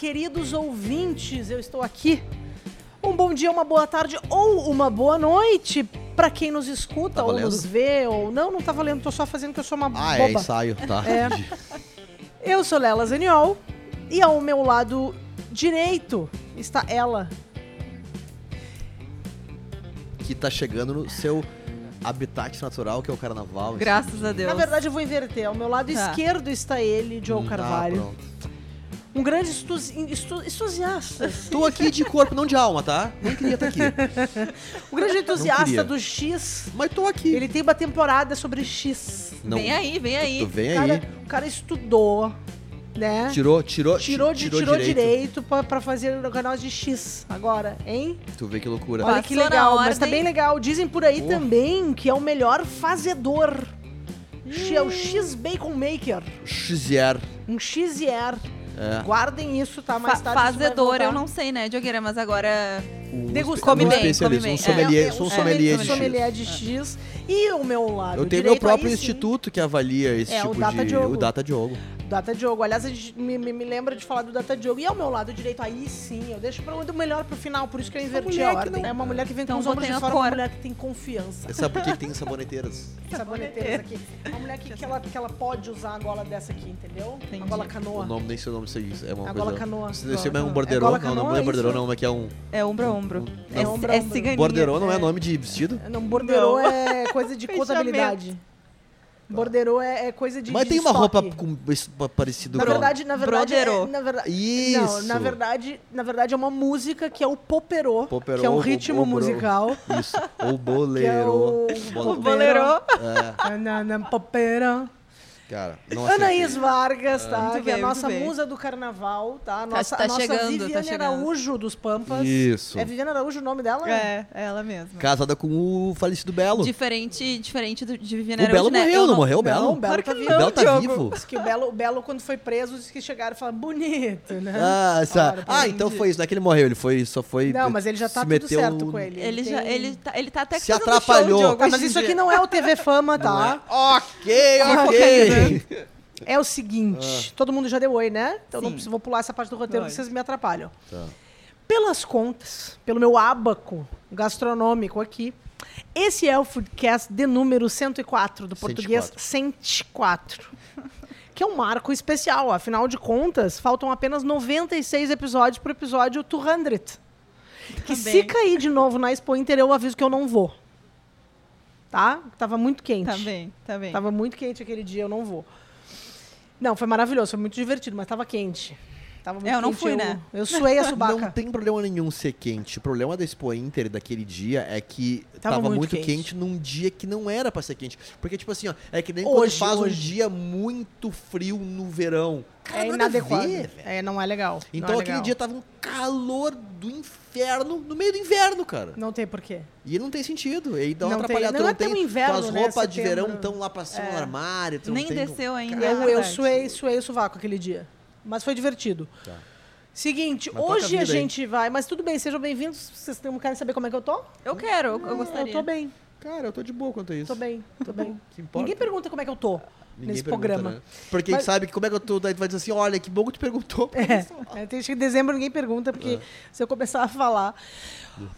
queridos ouvintes, eu estou aqui. Um bom dia, uma boa tarde ou uma boa noite para quem nos escuta Tá ou valendo? nos vê ou não, não tá valendo, tô só fazendo que eu sou uma Ah, é boba. ensaio, tá. É. Eu sou Lela Zaniol e ao meu lado direito está ela. Que tá chegando no seu habitat natural, que é o carnaval. Graças a Deus. Na verdade, eu vou inverter. Ao meu lado Tá. esquerdo está ele, Joe Hum, Carvalho. Ah, pronto. Um grande estu estu entusiasta. Tô aqui de corpo, não de alma, tá? Nem queria estar aqui. um grande entusiasta do X. Mas tô aqui. Ele tem uma temporada sobre X. Não, Vem aí, vem aí. Tu vem O cara, aí. o cara estudou, né? Tirou, tirou, Tirou, de, tirou, tirou direito. direito, pra, pra fazer o canal de X agora, hein? Tu vê que loucura. Olha Passou que legal, mas tá bem legal. Dizem por aí Pô. também que é o melhor fazedor. X- É o X Bacon Maker. Xizier. Um Xier. É. Guardem isso, tá? Mais Fa tarde fazedor, eu não sei, né, Diogueira? Mas agora. Degusta- Come bem, come bem. Um sommelier, É, sou um o sommelier de sommelier X. de X. E ao meu lado Eu tenho meu próprio aí sim, instituto que avalia esse É, o tipo Data de... Diogo. O Data Diogo. Data Diogo. Aliás, a gente me, me, me lembra de falar do Data Diogo. E ao meu lado direito, aí sim, eu deixo pra o melhor pro final, por isso que eu inverti a que ordem. não- É uma mulher que vem Então com os ombros de a fora, uma mulher que tem confiança. Sabe por que tem saboneteiras? Saboneteiras aqui. Uma mulher que, que, ela, que ela pode usar a gola dessa aqui, entendeu? Entendi. A gola O canoa. nome, nem sei o nome aí. É uma A coisa... gola canoa. Isso deve ser Gola um canoa. borderô. É não, não, canoa, não é isso? borderô, não. É que é um... É ombro a ombro. Não. É, Ombro a é ombro. ciganinha. Borderô não é é. nome de vestido? Não, borderô é coisa de contabilidade. Borderô é, é coisa de Mas de tem uma estoque. roupa com isso parecido Na com... verdade, na verdade, é, na verdade, Isso. não, na verdade, na verdade é uma música que é o poperô, Poperô, que é um o- ritmo o bro- musical, Isso. Ou que é boleiro. o, O boleiro. É, Nanana, poperô. Cara. Não. Anaís Vargas, tá? Muito que é a bem, nossa bem. musa do carnaval, tá? A nossa, tá a nossa chegando, tá Viviane chegando. Araújo dos Pampas. Isso. É Viviane Araújo o nome dela? É, é ela mesma. Casada com o falecido Belo. Diferente, diferente do, de Viviane O Belo Araújo, né? morreu, Eu não morreu o Não, Belo? o Belo Claro tá que vivo. O Belo tá Diogo. vivo? Diz que o Belo, o Belo, quando foi preso, disse que chegaram e falaram, bonito, né? Ah, essa... Ah, então foi isso, não é que ele morreu, ele foi, só foi... Não, mas ele já tá se tudo certo no- com ele. Ele, já, tem- ele, tá, ele tá até Se atrapalhou. Show, Tá, hoje mas isso aqui não é o TV Fama, tá? Ok, Uma É o seguinte, todo mundo já deu oi, né? Então não preciso, vou pular essa parte do roteiro, que vocês me atrapalham. Tá. Pelas contas, pelo meu ábaco gastronômico aqui, esse é o Foodcast de número 104, do português 104. Que é um marco especial, afinal de contas, faltam apenas 96 episódios pro episódio 200. Que se Também. cair de novo na Expo Inter, eu aviso que eu não vou. Tá? Tava muito quente. Tá bem, tá bem. Tava muito quente aquele dia, eu não vou. Não, foi maravilhoso, foi muito divertido, mas tava quente. Tava muito É, eu não quente, fui, né? Eu suei a subaca. Não tem problema nenhum ser quente. O problema da Expo Inter daquele dia é que Tava tava, muito muito, quente. quente. num dia que não era pra ser quente. Porque, tipo assim, ó, é que nem Hoje, quando faz hoje. um dia muito frio no verão. Cara, É inadequado. ver, é, não é legal. Então não é aquele legal. dia tava um calor do inferno no meio do inverno, cara. Não tem porquê. E não tem sentido. E dá uma Não tem- atrapalhada. não tu é tão tem inverno, tuas né, roupas de setembro. verão tão lá pra cima É. no armário. tu não Nem tem- desceu ainda. é Eu, eu suei, suei o sovaco aquele dia. Mas foi divertido. Tá. Seguinte, Mas a hoje a aí. gente vai. Mas tudo bem, sejam bem-vindos. Vocês não querem saber como é que eu tô? Eu quero, eu, eu Ah, gostaria. Eu tô bem, Cara, eu tô de boa quanto a isso. tô bem, tô bem. Que importa. Ninguém pergunta como é que eu tô Ninguém nesse pergunta, programa. né? Porque Mas- sabe que como é que eu tô, daí tu vai dizer assim, olha, que bom que tu perguntou. É, tem, acho que em dezembro ninguém pergunta, porque É. se eu começar a falar.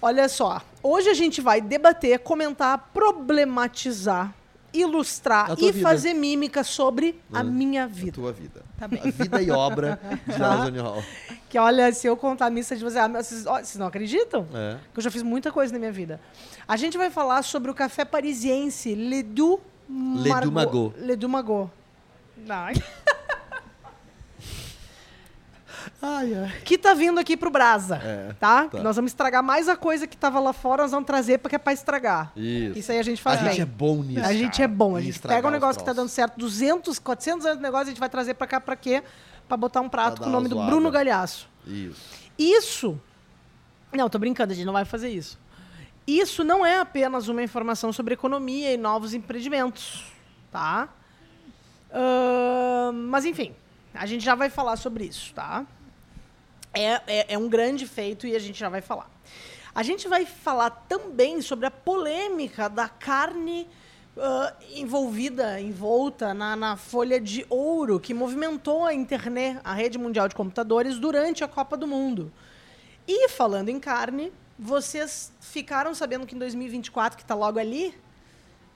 Olha só, hoje a gente vai debater, comentar, problematizar, ilustrar A e vida. fazer mímica sobre a É. minha A vida. tua vida. Tá bem. A vida e obra de Tá. Lara Zoni Hall. Que olha, se eu contar a missa de você, ah, vocês, ó, vocês não acreditam? É. Que eu já fiz muita coisa na minha vida. A gente vai falar sobre o café parisiense Ledoux Ledoux Magot. Ledoux Magot. Ai. Ai, ai. Que tá vindo aqui pro Brasa, É, tá? tá. Nós vamos estragar mais a coisa que tava lá fora, nós vamos trazer porque é pra estragar. Isso. Isso aí a gente A faz bem. gente é bom nisso. A gente cara, é bom, a gente pega um negócio que tá dando certo, 200, 400 anos de negócio, a gente vai trazer pra cá pra quê? Pra botar um prato Pra com o nome do. Bruno Galhaço. Isso. Isso. Não, tô brincando, a gente não vai fazer isso. Isso não é apenas uma informação sobre economia e novos empreendimentos, tá? Ahn, mas enfim, a gente já vai falar sobre isso, tá? É, é, é um grande feito e a gente já vai falar. A gente vai falar também sobre a polêmica da carne ah, envolvida, envolta na, na folha de ouro que movimentou a internet, a rede mundial de computadores, durante a Copa do Mundo. E falando em carne, vocês ficaram sabendo que em 2024, que está logo ali,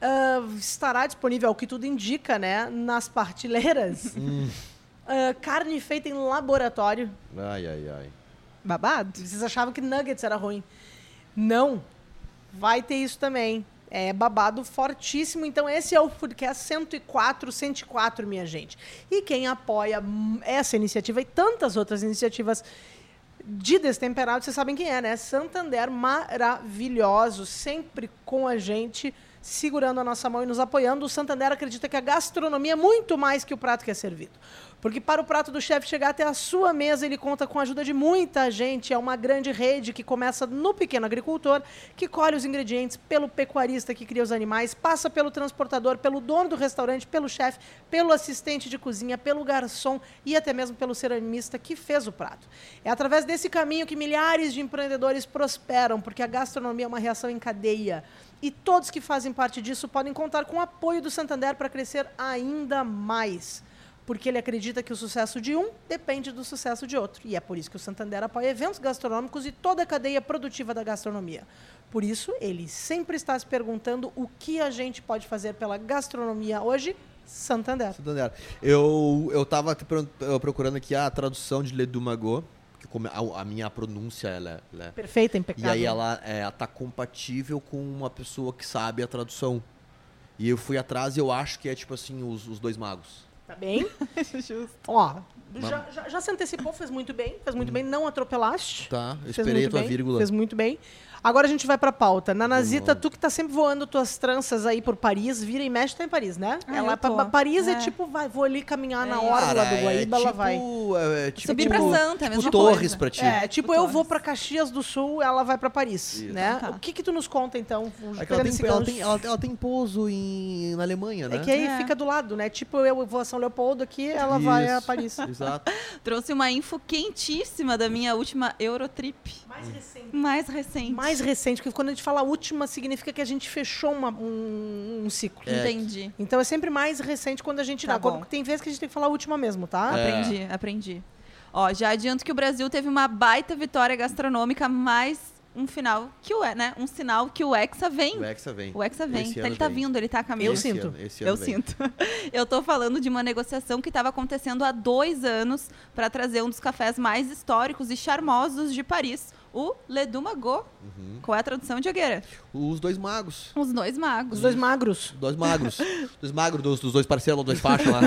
ah, estará disponível, ao que tudo indica, né, nas partilheiras, ah, carne feita em laboratório. Ai, ai, ai. Babado? Vocês achavam que nuggets era ruim. Não. Vai ter isso também. É babado fortíssimo. Então, esse é o Foodcast 104, 104, minha gente. E quem apoia essa iniciativa e tantas outras iniciativas de destemperado, vocês sabem quem é, né? Santander, maravilhoso, sempre com a gente, segurando a nossa mão e nos apoiando. O Santander acredita que a gastronomia é muito mais que o prato que é servido. Porque para o prato do chefe chegar até a sua mesa, ele conta com a ajuda de muita gente. É uma grande rede que começa no pequeno agricultor, que colhe os ingredientes, pelo pecuarista que cria os animais, passa pelo transportador, pelo dono do restaurante, pelo chefe, pelo assistente de cozinha, pelo garçom e até mesmo pelo ceramista que fez o prato. É através desse caminho que milhares de empreendedores prosperam, porque a gastronomia é uma reação em cadeia. E todos que fazem parte disso podem contar com o apoio do Santander para crescer ainda mais porque ele acredita que o sucesso de um depende do sucesso de outro. E é por isso que o Santander apoia eventos gastronômicos e toda a cadeia produtiva da gastronomia. Por isso, ele sempre está se perguntando o que a gente pode fazer pela gastronomia hoje. Santander. Santander. Eu, eu procurando aqui a tradução de Ledu Magot, que como a, a minha pronúncia ela, é- ela é Perfeita, E impecável. aí ela, é, ela tá compatível com uma pessoa que sabe a tradução. E eu fui atrás e eu acho que é tipo assim, os, os dois magos. Tá bem? Justo. Ó, já, já, já se antecipou, fez muito bem. Fez muito bem, não atropelaste. Tá, eu esperei a tua bem, vírgula. Fez muito bem. Agora a gente vai pra pauta. Nanazita, tu que tá sempre voando tuas tranças aí por Paris, vira e mexe, tá em Paris, né? Ah, ela eu pra- tô. Paris é. É. tipo, vai, vou ali caminhar na É. orla Cara, do Guaíba, é ela tipo, vai. É, tipo, Subir pra Santa, é a tipo mesma Torres coisa. pra ti. É, tipo, Tipo eu vou pra Caxias do Sul, ela vai pra Paris, Isso. né? Então tá. O que que tu nos conta, então? É que ela Pegando tem, esse ela, gancho. tem, ela, ela tem pouso em, na Alemanha, né? É que aí É. fica do lado, né? Tipo, eu vou a São Leopoldo aqui, ela vai a Isso, Paris. Exato. Trouxe uma info quentíssima da minha última Eurotrip. Mais recente. Mais recente. Mais recente, porque quando a gente fala última, significa que a gente fechou uma- um, um ciclo. É. Entendi. Então é sempre mais recente quando a gente Tá dá. Quando- bom. tem vezes que a gente tem que falar a última mesmo, tá? É. Aprendi, aprendi. Ó, já adianto que o Brasil teve uma baita vitória gastronômica, mas um final que o né, um sinal que o Hexa vem. O Hexa vem. O Hexa vem. Esse Então, ele tá vem. vindo, ele tá a caminho. Eu Esse sinto. ano- esse ano Eu vem. sinto. Eu tô falando de uma negociação que estava acontecendo há dois anos para trazer um dos cafés mais históricos e charmosos de Paris, o Le Du Magot. Uhum. Qual é a tradução, Diogueira? Os dois magos. Os dois magos. Os dois magros. Dois magros. dois magros dos, dos dois parceiros, dois faixas lá.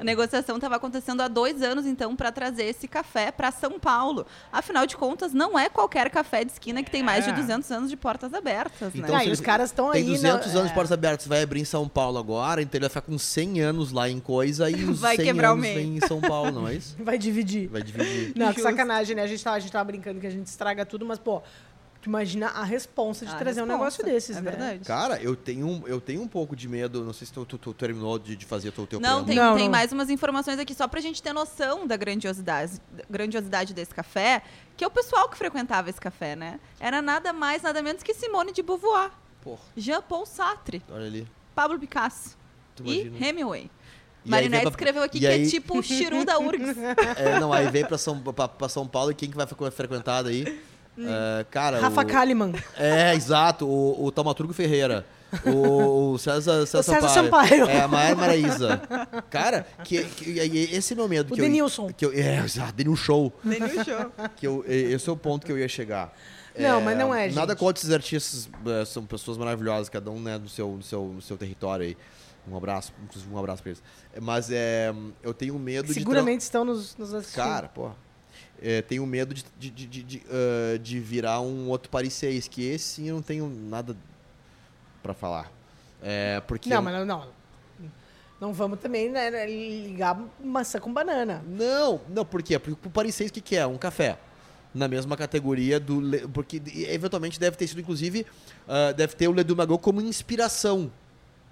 A negociação estava acontecendo há dois anos, então, para trazer esse café para São Paulo. Afinal de contas, não é qualquer café de esquina que tem mais de 200 anos de portas abertas, Então, né? Ah, se e ele os caras estão aí. Tem 200 na- anos de portas abertas, vai abrir em São Paulo agora, então ele vai ficar com 100 anos lá em coisa e os Vai 100 quebrar o anos meio. vem em São Paulo, não é isso? Vai dividir. Vai dividir. Não, que sacanagem, né? A gente, tava, a gente tava brincando que a gente estraga tudo, mas, pô, tu imagina a responsa de A trazer um negócio desses, é né? verdade. Cara, eu tenho, um- eu tenho um pouco de medo, não sei se tu, tu- tu terminou de, de fazer o teu, teu Não, tem. Não, tem não. mais umas informações aqui só pra gente ter noção da grandiosidade, grandiosidade desse café, que é o pessoal que frequentava esse café, né? Era nada mais, nada menos que Simone de Beauvoir, Porra, Jean-Paul Sartre, olha ali. Pablo Picasso Tu e imagina. Aí Marinette pra- escreveu aqui e que aí- é tipo o Chiru da URGS. É, não, aí vem pra São, pra, pra São Paulo e quem que vai ficar frequentado aí? É, cara, Rafa o, Kalimann. É, exato, o, o Taumaturgo Ferreira. O, o César, César, César Sampaio. É, a Maia Maraíza. Cara, que, que- esse é o meu medo. O que eu- Denilson. Que eu, é, exato, Denil Show. Nenhum show. Que eu, esse é o ponto que eu ia chegar. Não, mas não é, Nada gente. contra esses artistas, é, são pessoas maravilhosas, cada um né, no, seu, no, seu, no seu território aí. Um abraço, inclusive um abraço pra eles. Mas é, eu tenho medo de. tra- Seguramente estão nos, nos assistindo. Cara, porra. É, tenho medo de, de, de, de, de, ah, de virar um outro Paris 6, que esse sim eu não tenho nada pra falar. É, porque. Não, eu- mas não, não. Não vamos também né, ligar maçã com banana. Não, não, por quê? Porque o Paris 6 o que, que é? Um café. Na mesma categoria do. Porque eventualmente deve ter sido, inclusive, ah, deve ter o Ledu Magot como inspiração.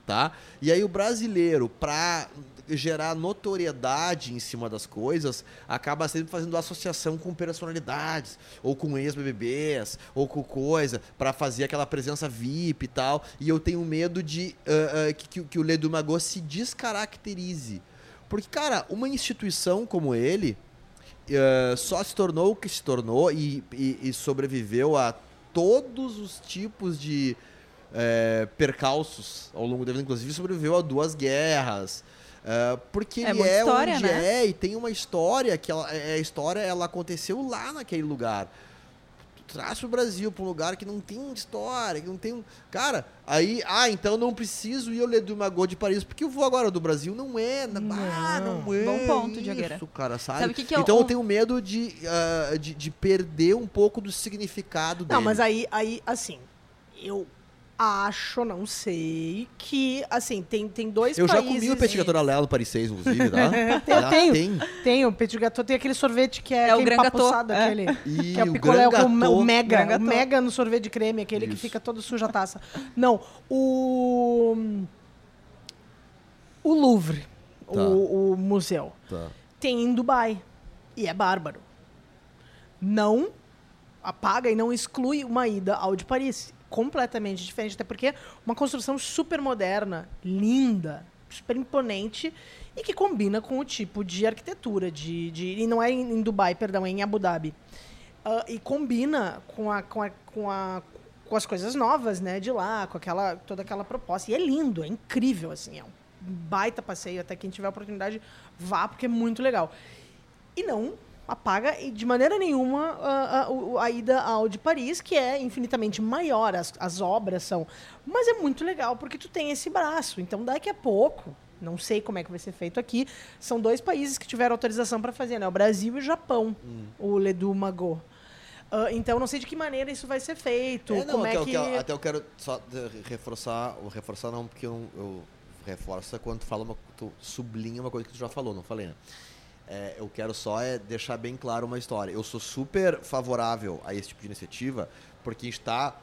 Tá? E aí o brasileiro, pra gerar notoriedade em cima das coisas, acaba sempre fazendo associação com personalidades, ou com ex-BBBs, ou com coisa, para fazer aquela presença VIP e tal. E eu tenho medo de uh, uh, que, que, o Ledu Mago se descaracterize. Porque, cara, uma instituição como ele uh, só se tornou o que se tornou e, e, e sobreviveu a todos os tipos de é, percalços ao longo da vida, inclusive sobreviveu a duas guerras. Uh, porque é ele é história, onde né? é e tem uma história que ela, é, a história ela aconteceu lá naquele lugar. traz o Brasil para um lugar que não tem história, que não tem um. Cara, aí, ah, então não preciso ir ao Le Magot de Paris, porque o voo agora do Brasil não é. Não, ah, não é. Bom ponto, isso, cara, sabe? sabe que que eu, então eu tenho medo de, uh, de, de, perder um pouco do significado dele. Não, mas aí, aí assim, eu acho, não sei, que, assim, tem, tem dois eu países... Eu já comi o petit gâteau da Léa no Paris 6, inclusive, tá? eu tenho, tem. Tenho, o petit gâteau tem aquele sorvete que é, é o gran gâteau. Aquele, e que é o picolé, o, o, mega, o mega no sorvete de creme, aquele Isso. que fica todo sujo a taça. Não, o... O Louvre, tá. o, o, museu, tá. tem em Dubai, e é bárbaro. Não apaga e não exclui uma ida ao de Paris completamente diferente, até porque uma construção super moderna, linda, super imponente e que combina com o tipo de arquitetura de, de e não é em, Dubai, perdão, é em Abu Dhabi. Uh, e combina com a, com a, com a com as coisas novas, né, de lá, com aquela toda aquela proposta. E é lindo, é incrível assim, é um baita passeio, até quem tiver a oportunidade vá porque é muito legal. E não apaga de maneira nenhuma a, a, a, ida ao de Paris, que é infinitamente maior, as, as obras são. Mas é muito legal porque tu tem esse braço. Então daqui a pouco, não sei como é que vai ser feito aqui, são dois países que tiveram autorização para fazer, né? O Brasil e o Japão, hum. o Ledu Mago. Uh, então não sei de que maneira isso vai ser feito. É, não, como até, é que... eu, até eu quero só reforçar, reforçar não, porque eu, eu reforça quando tu fala uma, tu sublinha uma coisa que tu já falou, não falei, né? É, eu quero só é deixar bem claro uma história. Eu sou super favorável a esse tipo de iniciativa, porque está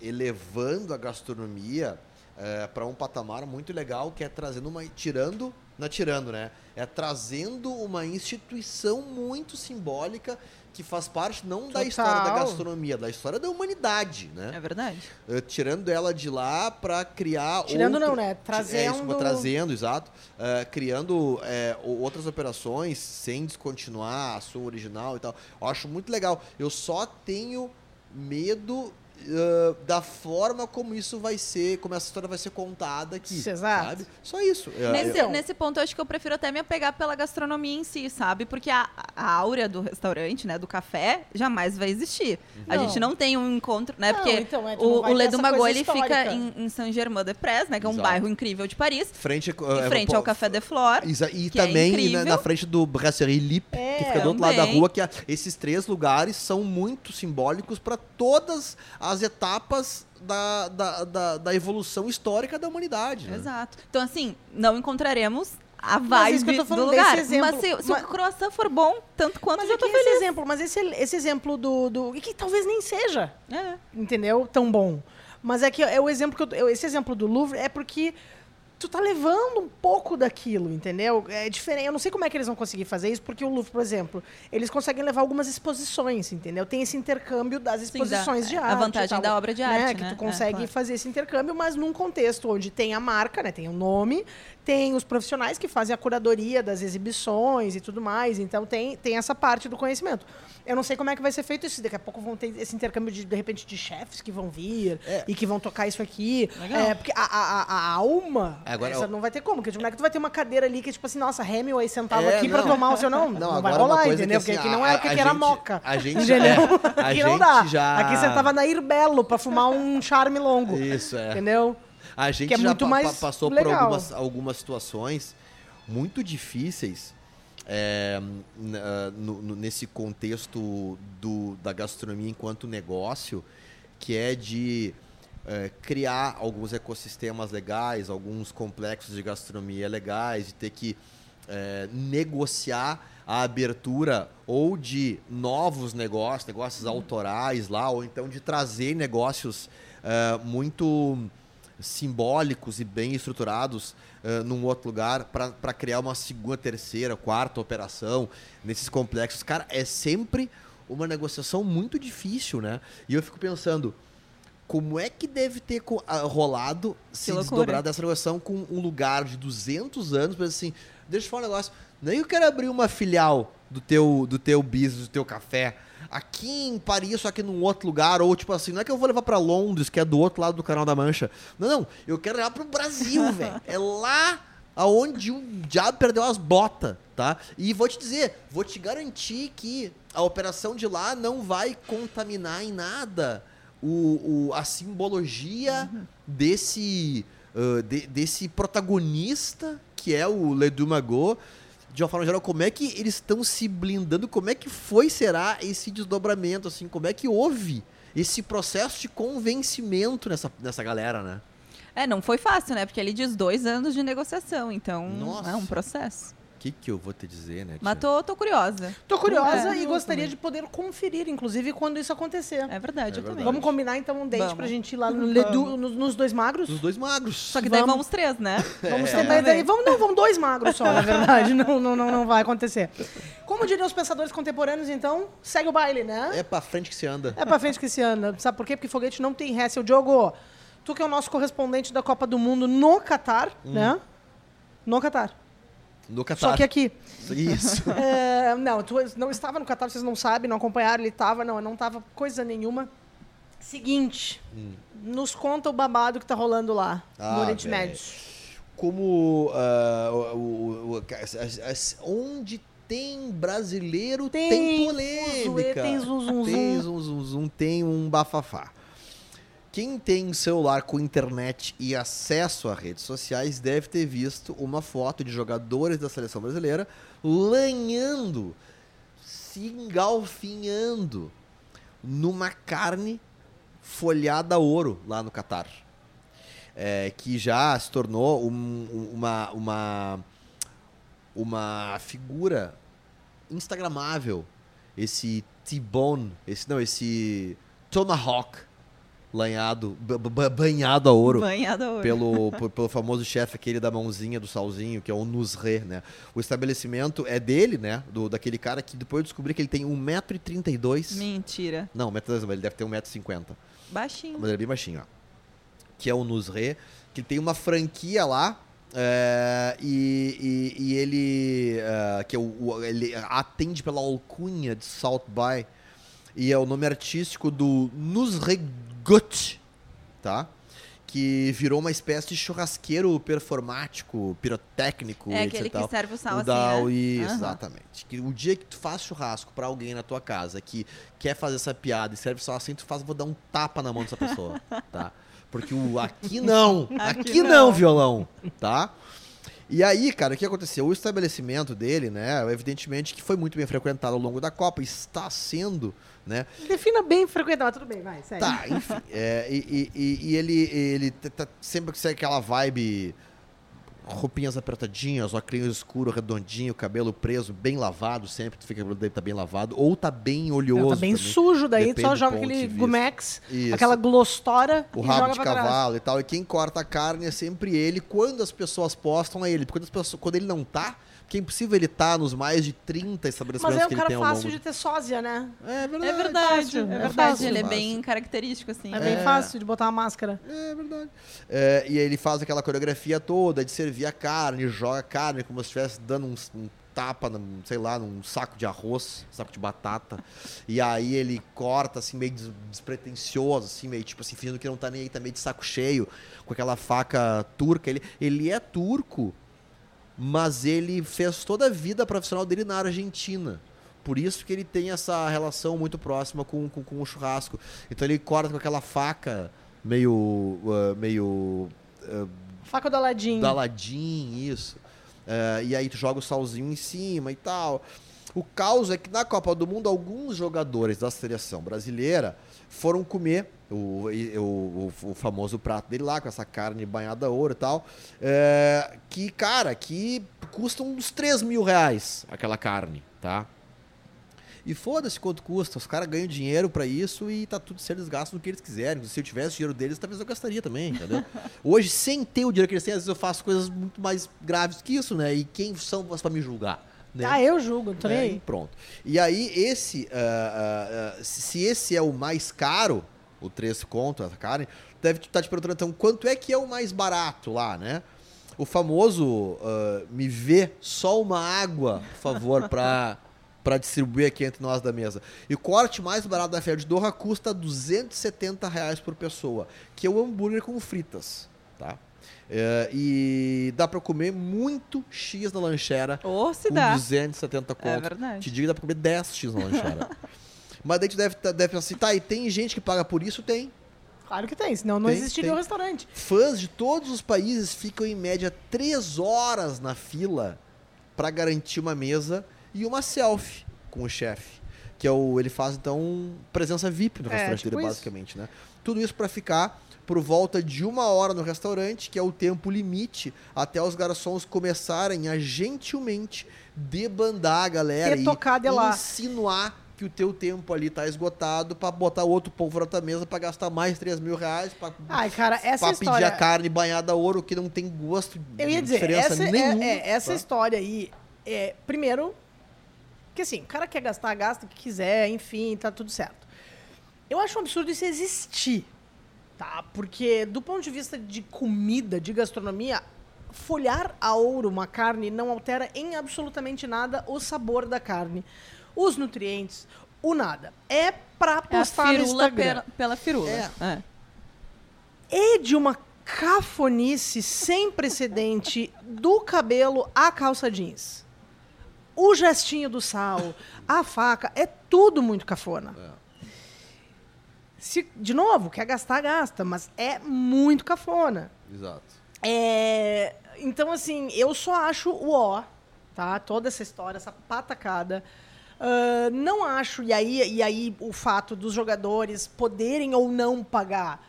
elevando a gastronomia é, para um patamar muito legal, que é trazendo uma. tirando. Não é tirando, né? É trazendo uma instituição muito simbólica que faz parte não Total. da história da gastronomia, da história da humanidade, né? É verdade. Uh, tirando ela de lá para criar tirando outro, não, né? Trazendo, é, trazendo, exato, uh, criando é, outras operações sem descontinuar a sua original e tal. Eu acho muito legal. Eu só tenho medo Uh, da forma como isso vai ser, como essa história vai ser contada aqui. Exato. Sabe? Só isso. Nesse, eu... nesse ponto, eu acho que eu prefiro até me apegar pela gastronomia em si, sabe? Porque a, a áurea do restaurante, né, do café, jamais vai existir. Não. A gente não tem um encontro, né? Não, porque então, é, o, o Ledo Magot, ele fica em, em Saint-Germain-des-Prés, né? Que é um Exato. bairro incrível de Paris. Frente, em frente ao Café de Flore. E é também é na, na, frente do Brasserie Lip, é, que fica do outro também. lado da rua, que esses três lugares são muito simbólicos para todas as etapas da, da, da, da, evolução histórica da humanidade. Né? Exato. Então, assim, não encontraremos a vibe do lugar. Exemplo, mas se, se mas... o croissant for bom, tanto quanto Mas eu tô feliz. Esse exemplo, mas esse, esse exemplo do, do... que talvez nem seja, é. entendeu? Tão bom. Mas é que é o exemplo que eu, esse exemplo do Louvre é porque tu tá levando um pouco daquilo, entendeu? É diferente. Eu não sei como é que eles vão conseguir fazer isso, porque o Louvre, por exemplo, eles conseguem levar algumas exposições, entendeu? Tem esse intercâmbio das exposições Sim, da, de arte. A vantagem tal, da obra de né? arte, né? Que tu consegue é, claro. fazer esse intercâmbio, mas num contexto onde tem a marca, né? Tem o nome, tem os profissionais que fazem a curadoria das exibições e tudo mais. Então tem, tem essa parte do conhecimento. Eu não sei como é que vai ser feito isso. Daqui a pouco vão ter esse intercâmbio de, de repente, de chefes que vão vir é. e que vão tocar isso aqui. É, porque a, a, a alma, Agora, essa eu... não vai ter como. Porque tipo, não é que tu vai ter uma cadeira ali que é tipo assim, nossa, Hemingway sentava é, aqui para tomar o seu. Não, não, não vai rolar, entendeu? Assim, porque aqui não é o que, que era moca. A gente, entendeu? É, aqui não dá. Já... Aqui sentava na Irbelo para fumar um charme longo. Isso, é. Entendeu? A gente é já pa passou legal. por algumas, algumas situações muito difíceis é, no, no, nesse contexto do, da gastronomia enquanto negócio, que é de é, criar alguns ecossistemas legais, alguns complexos de gastronomia legais, de ter que é, negociar a abertura ou de novos negócios, negócios autorais lá, ou então de trazer negócios é, muito simbólicos e bem estruturados uh, num outro lugar para criar uma segunda, terceira, quarta operação nesses complexos. Cara, é sempre uma negociação muito difícil, né? E eu fico pensando, como é que deve ter rolado que se loucura. desdobrar dessa negociação com um lugar de 200 anos, mas assim, deixa eu falar um negócio, nem eu quero abrir uma filial do teu, do teu business, do teu café, aqui em Paris, só que num outro lugar, ou tipo assim, não é que eu vou levar para Londres, que é do outro lado do Canal da Mancha. Não, não, eu quero levar pro Brasil, velho. É lá aonde o diabo perdeu as botas, tá? E vou te dizer, vou te garantir que a operação de lá não vai contaminar em nada o, o a simbologia uhum. desse, uh, de, desse protagonista que é o Ledu Magot de uma forma geral, como é que eles estão se blindando? Como é que foi, será, esse desdobramento, assim? Como é que houve esse processo de convencimento nessa, nessa galera, né? É, não foi fácil, né? Porque ele diz dois anos de negociação, então Nossa. é um processo que, que eu vou te dizer, né? Tia? Mas tô, tô curiosa. Tô curiosa é, e gostaria também. de poder conferir, inclusive, quando isso acontecer. É verdade, é eu também. Vamos combinar então um date vamos. pra gente ir lá no Ledu, nos, nos, dois magros? Nos dois magros. Só que daí vamos, vamos três, né? Vamos é. daí, daí, vamos, não, vamos dois magros só, na verdade. não, não, não, não vai acontecer. Como diriam os pensadores contemporâneos, então, segue o baile, né? É pra frente que se anda. É pra frente que se anda. Sabe por quê? Porque foguete não tem ré. Seu Diogo, tu que é o nosso correspondente da Copa do Mundo no Catar, hum. né? No Catar. No Catar. Só que aqui. Isso. É, não, tu não estava no Catar, vocês não sabem, não acompanharam, ele estava, não, não estava coisa nenhuma. Seguinte, hum. nos conta o babado que está rolando lá, ah, no Oriente Médio. Como uh, o, o, o, onde tem brasileiro, tem, tem polêmica. Tem zum, zum, tem zum, zum, zum, tem um bafafá. Quem tem celular com internet e acesso a redes sociais deve ter visto uma foto de jogadores da seleção brasileira lanhando, se engalfinhando numa carne folhada a ouro lá no Catar. É, que já se tornou um, uma, uma, uma figura instagramável. Esse T-bone, esse não, esse Tomahawk lanhado, banhado a ouro. Banhado a ouro. Pelo, pelo famoso chefe aquele da mãozinha do salzinho, que é o Nusre, né? O estabelecimento é dele, né? Do, daquele cara que depois eu descobri que ele tem 1,32m. Mentira. Não, 1,32m, ele deve ter 1,50m. Baixinho. Mas ele é bem baixinho, ó. Que é o Nusre, que tem uma franquia lá, é, e, e, e, ele, é, que é o, ele atende pela alcunha de South By, e é o nome artístico do Nusre Gut, tá? Que virou uma espécie de churrasqueiro performático, pirotécnico, É aquele que serve o sal o assim, né? Exatamente. Que o dia que tu faz churrasco para alguém na tua casa que quer fazer essa piada e serve sal assim, tu faz, vou dar um tapa na mão dessa pessoa, tá? Porque o aqui não, aqui, aqui não. não, violão, tá? E aí, cara, o que aconteceu? O estabelecimento dele, né, evidentemente que foi muito bem frequentado ao longo da Copa, está sendo né? Defina bem frequentar, tudo bem, vai, segue. Tá, enfim. é, e, e, e, ele, ele tá sempre que segue aquela vibe roupinhas apertadinhas, óculos escuro, redondinho, cabelo preso, bem lavado sempre, tu fica o dele tá bem lavado, ou tá bem oleoso. tá bem também, sujo, daí tu só joga aquele gumex, aquela glostora o rabo de cavalo trás. e tal. E quem corta a carne é sempre ele, quando as pessoas postam é ele, porque quando, as pessoas, quando ele não tá, que é impossível ele estar tá nos mais de 30 estabelecimentos Mas é um cara fácil de ter sósia, né? É verdade. É verdade, é, é verdade. Fácil, ele é bem característico, assim. É bem é. fácil de botar uma máscara. É verdade. É, e ele faz aquela coreografia toda de servir a carne, joga a carne como se estivesse dando um, um tapa, num, sei lá, num saco de arroz, saco de batata. e aí ele corta, assim, meio despretensioso, assim, meio tipo assim, fingindo que não tá nem aí, tá meio de saco cheio, com aquela faca turca. Ele, ele é turco, mas ele fez toda a vida profissional dele na Argentina. Por isso que ele tem essa relação muito próxima com, com, com o churrasco. Então ele corta com aquela faca meio. Uh, meio uh, faca do Aladim. Do Aladim, isso. Uh, e aí tu joga o salzinho em cima e tal. O caos é que na Copa do Mundo, alguns jogadores da seleção brasileira foram comer o, o, o, famoso prato dele lá, com essa carne banhada a ouro e tal. É, que, cara, que custa uns 3 mil reais aquela carne, tá? E foda-se quanto custa. Os caras ganham dinheiro para isso e tá tudo certo, eles gastam no que eles quiserem. Se eu tivesse o dinheiro deles, talvez eu gastaria também, entendeu? Hoje, sem ter o dinheiro que eles têm, às vezes eu faço coisas muito mais graves que isso, né? E quem são vocês pra me julgar? Né? Ah, eu julgo, tô né? aí. Pronto. E aí, esse, uh, uh, se esse é o mais caro, o 3 conto, a carne, deve estar tá te perguntando, então, quanto é que é o mais barato lá, né? O famoso me vê só uma água, por favor, para para distribuir aqui entre nós da mesa. E o corte mais barato da Feira de Doha custa 270 reais por pessoa, que é o hambúrguer com fritas, tá? É, e dá para comer muito X na lancheira. Ou se com dá. 270 conto. É verdade. Te digo que dá pra comer 10 X na lancheira. Mas daí tu deve, deve pensar assim, tá, e tem gente que paga por isso? Tem. Claro que tem, senão não tem, existiria o um restaurante. Fãs de todos os países ficam em média 3 horas na fila para garantir uma mesa e uma selfie com o chefe. Que é o. Ele faz, então, presença VIP no é, restaurante tipo dele, isso. basicamente, né? Tudo isso para ficar por volta de uma hora no restaurante, que é o tempo limite, até os garçons começarem a gentilmente debandar a galera e lá. insinuar que o teu tempo ali tá esgotado para botar outro povo na tua mesa para gastar mais 3 mil reais pra, Ai, cara, essa pra história... pedir a carne banhada a ouro que não tem gosto Eu ia dizer, essa, é, nenhuma, é, é, essa tá? história aí, é, primeiro, que assim, o cara quer gastar, gasta o que quiser, enfim, tá tudo certo. Eu acho um absurdo isso existir, tá? Porque do ponto de vista de comida, de gastronomia, folhar a ouro uma carne não altera em absolutamente nada o sabor da carne, os nutrientes, o nada. É pra postar é a firula pela, pela firula. É. é. E de uma cafonice sem precedente do cabelo à calça jeans. O gestinho do sal, a faca, é tudo muito cafona. É. Se, de novo, quer gastar, gasta, mas é muito cafona. Exato. É, então, assim, eu só acho o ó, tá? Toda essa história, essa patacada. Uh, não acho, e aí, e aí o fato dos jogadores poderem ou não pagar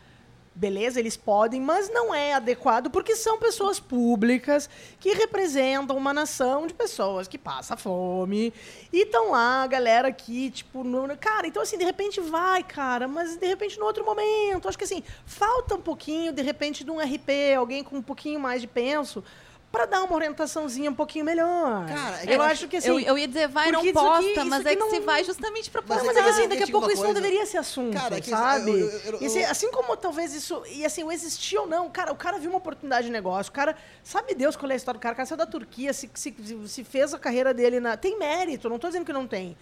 beleza, eles podem, mas não é adequado porque são pessoas públicas que representam uma nação de pessoas que passa fome e estão lá, a galera aqui, tipo, no, cara, então assim, de repente vai, cara, mas de repente no outro momento, acho que assim, falta um pouquinho, de repente, de um RP, alguém com um pouquinho mais de penso, para dar uma orientaçãozinha um pouquinho melhor. Cara, eu, eu acho que assim. Eu, eu, ia dizer, vai, não posta, aqui, mas é que não... se vai justamente pra postar. Mas, é que assim, daqui a pouco isso não deveria ser assunto, cara, é que, sabe? Eu, assim, assim como talvez isso. E assim, o existir ou não, cara, o cara viu uma oportunidade de negócio, o cara. Sabe Deus qual é a história do cara? O cara saiu da Turquia, se, se, se fez a carreira dele na. Tem mérito, não tô dizendo que não tem.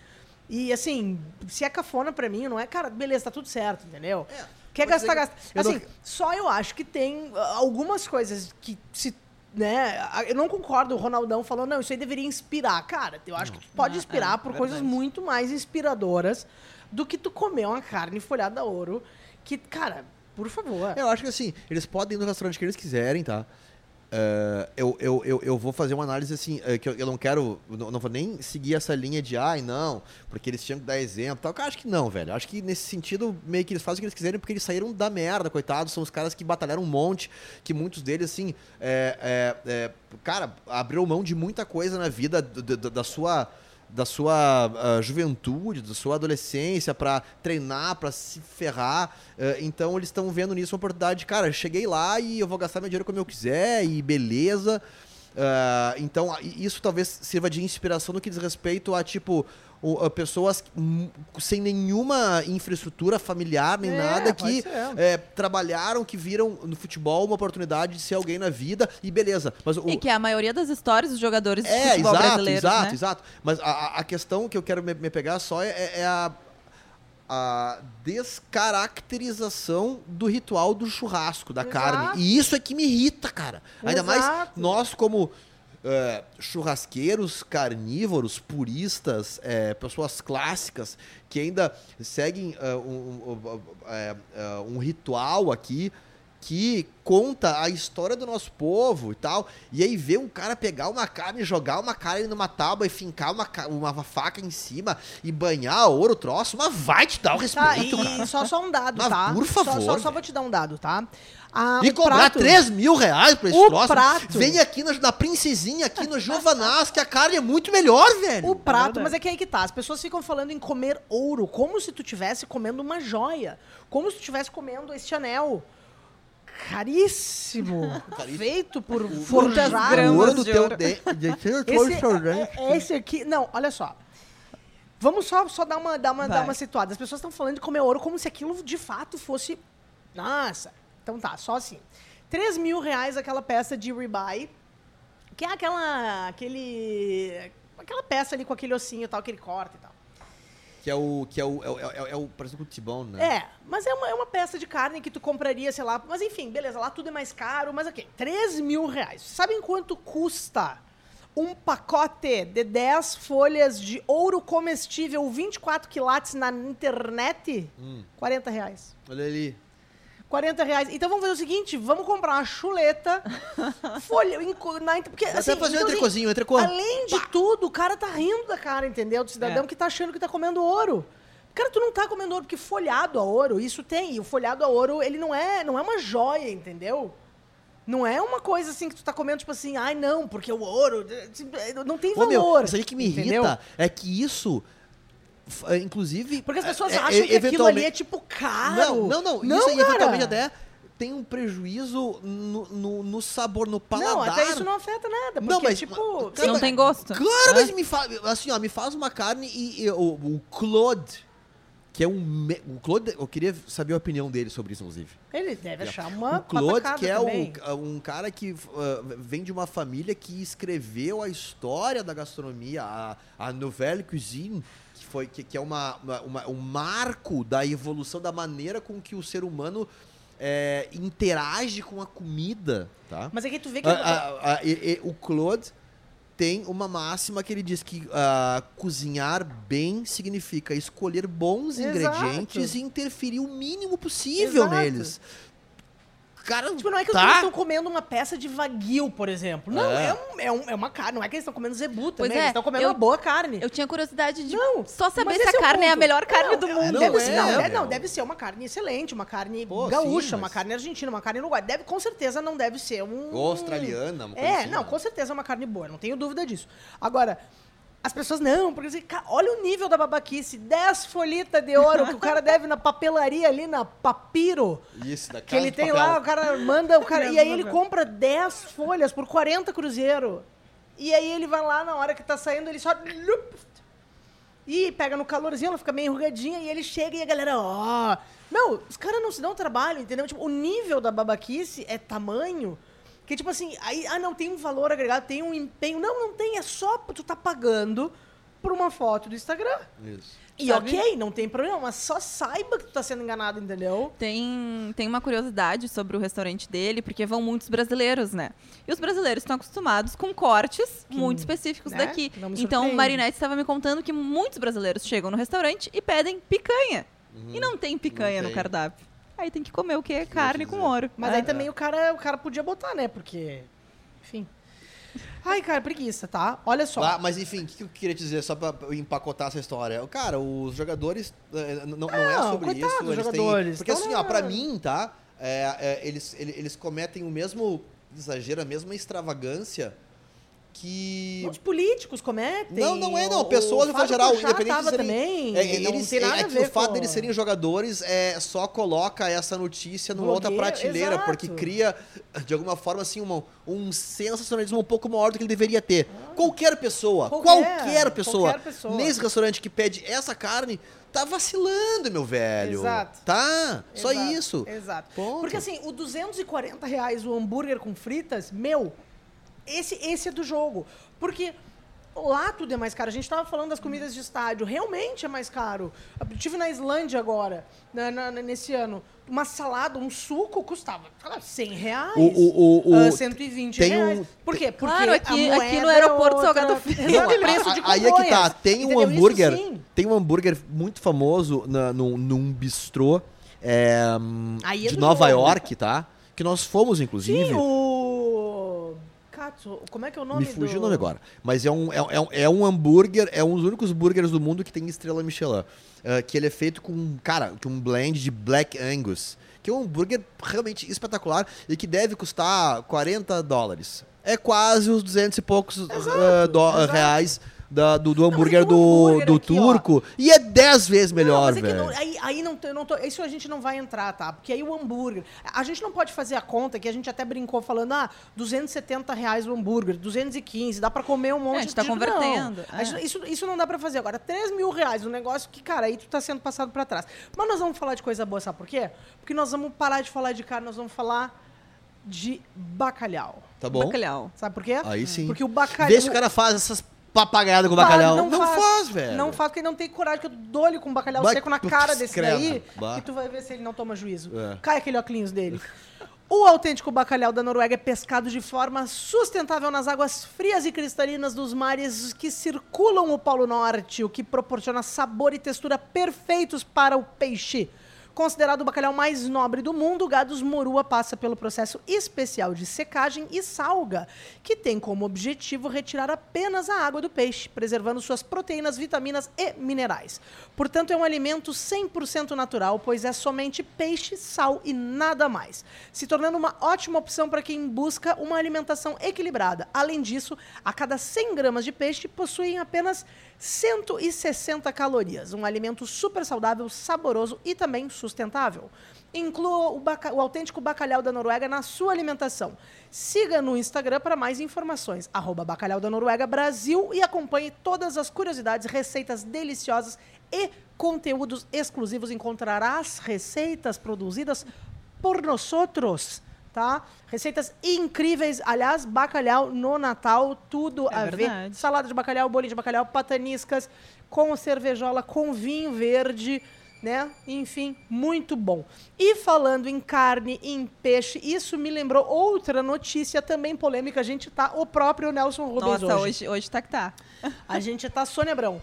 E assim, se é cafona pra mim, não é, cara, beleza, tá tudo certo, entendeu? É, Quer gastar, gasta. Assim, não... só eu acho que tem ah, algumas coisas que se né? Eu não concordo, o Ronaldão falou, não, isso aí deveria inspirar. Cara, eu acho que pode inspirar é, por é coisas muito mais inspiradoras do que tu comer uma carne folhada a ouro. Que, cara, por favor. Eu acho que assim, eles podem ir no restaurante que eles quiserem, tá? Uh, eu, eu, eu, eu, vou fazer uma análise assim, uh, que eu, eu, não quero, não, não, vou nem seguir essa linha de ai, não, porque eles tinham que dar exemplo tal. Eu acho que não, velho. Eu acho que nesse sentido, meio que eles fazem o que eles quiserem porque eles saíram da merda, coitados. São os caras que batalharam um monte, que muitos deles, assim, é, é, é, cara, abriu mão de muita coisa na vida da sua da sua uh, juventude, da sua adolescência, para treinar, para se ferrar. Uh, então eles estão vendo nisso uma oportunidade. Cara, cheguei lá e eu vou gastar meu dinheiro como eu quiser e beleza. Uh, então, isso talvez sirva de inspiração no que diz respeito a, tipo, o, pessoas sem nenhuma infraestrutura familiar nem é, nada que é, trabalharam, que viram no futebol uma oportunidade de ser alguém na vida e beleza. Mas o, e que é a maioria das histórias dos jogadores de é, futebol exato, brasileiros, exato, né? exato. Mas a, a questão que eu quero me, me pegar só é, é a a descaracterização do ritual do churrasco, da Exato. carne. E isso é que me irrita, cara. Ainda Exato. mais nós, como uh, churrasqueiros carnívoros, puristas, é, pessoas clássicas que ainda seguem uh, um, um, um, ritual aqui que conta a história do nosso povo e tal. E aí ver um cara pegar uma carne, jogar uma carne numa tábua e fincar uma, uma faca em cima e banhar ouro troço, mas vai te dar o tá, respeito, tá, e, cara. Só, só um dado, mas, tá? Por favor. Só, só, só vou te dar um dado, tá? Ah, e cobrar prato. 3 mil reais pra esse o troço. Prato. Vem aqui na, na Princesinha, aqui no Giovanaz, que a carne é muito melhor, velho. O prato, mas é que aí que tá. As pessoas ficam falando em comer ouro, como se tu estivesse comendo uma joia. Como se tu estivesse comendo este anel. Caríssimo. Caríssimo. Feito por forjar. O ouro do teu de, de, esse, é, é, esse aqui. Não, olha só. Vamos só, só dar, uma, dar, uma, dar uma situada. As pessoas estão falando de comer ouro como se aquilo de fato fosse. Nossa, então tá, só assim. 3 mil reais aquela peça de ribeye, que é aquela. aquele. aquela peça ali com aquele ossinho e tal, que ele corta e tal. Que é o. Que é o. É, o, é, é o parece um tibão, né? É, mas é uma, é uma peça de carne que tu compraria, sei lá. Mas enfim, beleza, lá tudo é mais caro, mas ok. 3 mil reais. Sabem quanto custa um pacote de 10 folhas de ouro comestível 24 quilates na internet? Hum. 40 reais. Olha ali. 40 reais. Então vamos fazer o seguinte: vamos comprar uma chuleta, folha. Na, porque, assim, Até fazer então, um entrecozinho, entrecô. Além de Pá. tudo, o cara tá rindo da cara, entendeu? Do cidadão é. que tá achando que tá comendo ouro. Cara, tu não tá comendo ouro porque folhado a ouro, isso tem. E o folhado a ouro, ele não é, não é uma joia, entendeu? Não é uma coisa assim que tu tá comendo, tipo assim, ai não, porque o ouro. Não tem valor. Ô, meu, isso aí que me entendeu? irrita é que isso inclusive. Porque as pessoas é, acham é, que aquilo ali é tipo caro. Não, não, não. não isso aí, eventualmente até tem um prejuízo no, no, no, sabor, no paladar. Não, até isso não afeta nada. Porque, não, mas, tipo. Cara, não tem gosto. Claro, mas me faz. Assim, ó, me faz uma carne e, e o, o Claude. Que é um. O Claude, eu queria saber a opinião dele sobre isso, inclusive. Ele deve achar uma. O Claude, que é um, um cara que uh, vem de uma família que escreveu a história da gastronomia, a, a Nouvelle Cuisine foi que, que é uma, uma, um marco da evolução da maneira com que o ser humano é, interage com a comida, tá? Mas é que tu vê que... A, a, a, e, e, o Claude tem uma máxima que ele diz que uh, cozinhar bem significa escolher bons Exato. ingredientes e interferir o mínimo possível Exato. neles cara. Tipo, não é que tá. eles estão comendo uma peça de vaguio, por exemplo. Não, é, é, um, é, um, é uma carne. Não é que eles estão comendo zebu também. Pois é, eles estão comendo eu, uma boa carne. Eu tinha curiosidade de não, só saber se a é carne é, a melhor carne não, do mundo. Não, deve, é, não, é, não, deve ser uma carne excelente, uma carne Pô, gaúcha, sim, mas... uma carne argentina, uma carne uruguaia. Deve, com certeza não deve ser um. Ou australiana, uma coisa É, assim, não, né? com certeza é uma carne boa, não tenho dúvida disso. Agora. As pessoas, não, porque assim, olha o nível da babaquice. 10 folhitas de ouro que o cara deve na papelaria ali, na Papiro. Isso, da casa Que ele tem papel. lá, o cara manda, o cara, e aí ele compra 10 folhas por 40 cruzeiro. E aí ele vai lá, na hora que tá saindo, ele só... E pega no calorzinho, ela fica meio enrugadinha, e ele chega e a galera, ó... Oh. Não, os caras não se dão trabalho, entendeu? Tipo, o nível da babaquice é tamanho que tipo assim, aí, ah, não, tem um valor agregado, tem um empenho. Não, não tem, é só tu tá pagando por uma foto do Instagram. Isso. E Sabe? ok, não tem problema, mas só saiba que tu tá sendo enganado, entendeu? Tem, tem uma curiosidade sobre o restaurante dele, porque vão muitos brasileiros, né? E os brasileiros estão acostumados com cortes que, muito específicos né? daqui. Então, o Marinette estava me contando que muitos brasileiros chegam no restaurante e pedem picanha. Uhum. E não tem picanha não tem. no cardápio. Aí tem que comer o quê? Carne com ouro. Mas é. aí também o cara, o cara podia botar, né? Porque. Enfim. Ai, cara, preguiça, tá? Olha só. Ah, mas enfim, o que eu queria dizer, só pra empacotar essa história? Cara, os jogadores. Eh, não, não, é sobre isso. Eles jogadores. Têm, porque assim, ó, pra mim, tá? É, é, eles, eles, eles cometem o mesmo exagero, a mesma extravagância que. Os políticos cometem. Não, não é, não. Pessoas, em geral, independente de serem. Também, é, eles, é, é que o fato com... deles serem jogadores é, só coloca essa notícia numa outra prateleira, exato. porque cria, de alguma forma, assim, uma, um sensacionalismo um pouco maior do que ele deveria ter. Ah. Qualquer pessoa, qualquer, qualquer, pessoa, qualquer pessoa, nesse restaurante que pede essa carne, tá vacilando, meu velho. Exato. Tá? Só isso. Exato. Ponto. Porque assim, o 240 reais o hambúrguer com fritas, meu, esse, esse é do jogo. Porque lá tudo é mais caro. A gente estava falando das comidas de estádio. Realmente é mais caro. Eu tive na Islândia agora, na, na, nesse ano. Uma salada, um suco custava 100 reais. O, o, o, uh, 120 reais. Um... Por quê? Porque claro, aqui, aqui no aeroporto é Salgado Filho. preço de Aí é que tá. Tem um hambúrguer. Tem um hambúrguer muito famoso na, num, num bistrô é, é de Nova jogo. York, tá? Que nós fomos, inclusive. Sim, o... Katsu, como é que é o nome Me fugiu do... o nome agora. Mas é um, é, é, é, um hambúrguer, é um dos únicos hambúrgueres do mundo que tem estrela Michelin. Uh, que ele é feito com, cara, com um blend de Black Angus que é um hambúrguer realmente espetacular e que deve custar 40 dólares. É quase os 200 e poucos uh, do, reais da, do, do hambúrguer não, do, hambúrguer do aqui, turco ó. e é 10 vezes melhor, não, é velho. Não, aí, aí não, não tô, isso a gente não vai entrar, tá? Porque aí o hambúrguer. A gente não pode fazer a conta que a gente até brincou falando, ah, 270 reais o hambúrguer, 215, dá pra comer um monte é, a gente tá de... convertendo. É. Gente, isso, isso não dá pra fazer. Agora, 3 mil reais, um negócio que, cara, aí tu tá sendo passado pra trás. Mas nós vamos falar de coisa boa, sabe por quê? Porque nós vamos parar de falar de carne, nós vamos falar de bacalhau. Tá bom. Bacalhau. Sabe por quê? Aí sim. Porque o bacalhau. Vê se o cara faz essas papagaiada com bacalhau. Não, não faz, faz, velho. Não faz porque não tem coragem, que eu dou-lhe com bacalhau ba seco na cara desse daí ba e tu vai ver se ele não toma juízo. É. Cai aquele óculos dele. O autêntico bacalhau da Noruega é pescado de forma sustentável nas águas frias e cristalinas dos mares que circulam o Polo Norte, o que proporciona sabor e textura perfeitos para o peixe. Considerado o bacalhau mais nobre do mundo, o Gados Morua passa pelo processo especial de secagem e salga, que tem como objetivo retirar apenas a água do peixe, preservando suas proteínas, vitaminas e minerais. Portanto, é um alimento 100% natural, pois é somente peixe, sal e nada mais, se tornando uma ótima opção para quem busca uma alimentação equilibrada. Além disso, a cada 100 gramas de peixe possuem apenas 160 calorias, um alimento super saudável, saboroso e também sustentável. Inclua o, o, autêntico bacalhau da Noruega na sua alimentação. Siga no Instagram para mais informações, arroba bacalhau da Noruega Brasil e acompanhe todas as curiosidades, receitas deliciosas e conteúdos exclusivos. Encontrarás receitas produzidas por nós outros tá? Receitas incríveis. Aliás, bacalhau no Natal, tudo é a verdade. ver. Salada de bacalhau, bolinho de bacalhau, pataniscas, com cervejola, com vinho verde, né? Enfim, muito bom. E falando em carne, em peixe, isso me lembrou outra notícia também polêmica. A gente tá o próprio Nelson Rubens Nossa, hoje. hoje, hoje tá que tá. A gente tá Sônia Abrão.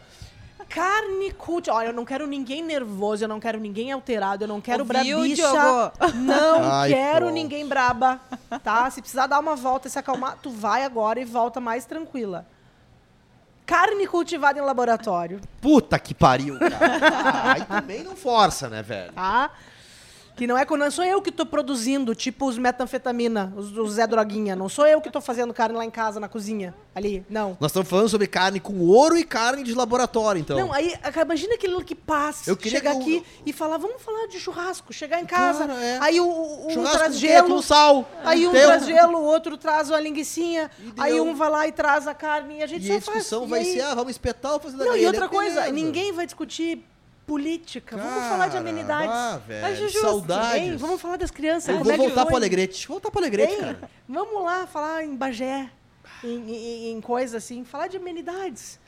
Carne cult. Olha, eu não quero ninguém nervoso, eu não quero ninguém alterado, eu não quero Ouviu, brabicha. Diogo? Não Ai, quero pô. ninguém braba, tá? Se precisar dar uma volta e se acalmar, tu vai agora e volta mais tranquila. Carne cultivada em laboratório. Puta que pariu, cara. Ah, aí também não força, né, velho? Tá? Que não é não sou eu que estou produzindo, tipo os metanfetamina, os, os Zé Droguinha. Não sou eu que estou fazendo carne lá em casa, na cozinha. Ali, não. Nós estamos falando sobre carne com ouro e carne de laboratório, então. Não, aí imagina aquele que passa, eu chegar aqui e falar, vamos falar de churrasco. Chegar em casa, Cara, é. aí o, o um traz gelo. sal. Aí um Teu. traz gelo, o outro traz uma linguicinha. Aí um vai lá e traz a carne e a gente e só a discussão faz. vai aí... ser, ah, vamos espetar ou fazer Não, e outra coisa, ninguém vai discutir política. Cara, vamos falar de amenidades. Ah, velho. Juju, Saudades. Hein? Vamos falar das crianças. Eu vou voltar para Alegrete. Voltar para Alegrete, cara. Vamos lá falar em Bagé, em, em, em coisa assim, falar de amenidades.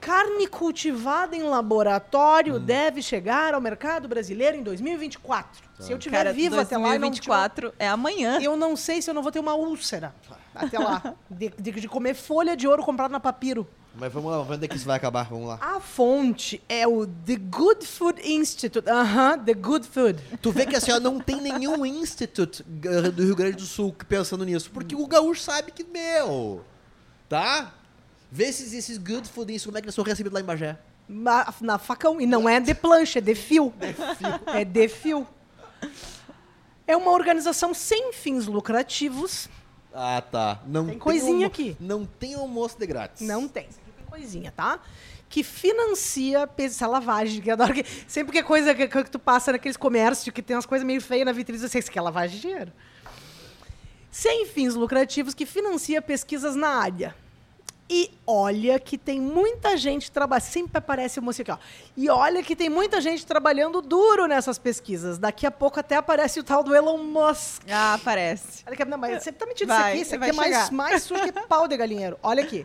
Carne cultivada em laboratório hum. deve chegar ao mercado brasileiro em 2024. Tá. Se eu tiver Cara, vivo até lá, 2024 é amanhã. Eu não sei se eu não vou ter uma úlcera até lá de, de, de comer folha de ouro comprada na papiro. Mas vamos lá, vamos ver onde é que isso vai acabar. Vamos lá. A fonte é o The Good Food Institute. Aham, uh -huh, The Good Food. Tu vê que assim, ó, não tem nenhum institute do Rio Grande do Sul pensando nisso. Porque o gaúcho sabe que, meu, tá? Vê esses, esses Good Food Institute, como é que eles são recebidos lá em Bagé. Na, na facão. E não é de plancha, é de fio. É, fio. é de fio. É uma organização sem fins lucrativos ah, tá. Não tem, tem coisinha aqui. Não tem almoço de grátis. Não tem. Isso aqui tem coisinha, tá? Que financia essa lavagem, que adoro que. Sempre que é coisa que, que, tu passa naqueles comércios que tem umas coisas meio feias na vitrine, você isso aqui é lavagem de dinheiro. Sem fins lucrativos que financia pesquisas na área. E olha que tem muita gente trabalhando. Sempre aparece o moço aqui, ó. E olha que tem muita gente trabalhando duro nessas pesquisas. Daqui a pouco até aparece o tal do Elon Musk. Ah, aparece. Olha que, não, mas você tá mentindo vai, isso aqui. Isso aqui é mais, mais sujo que pau de galinheiro. Olha aqui.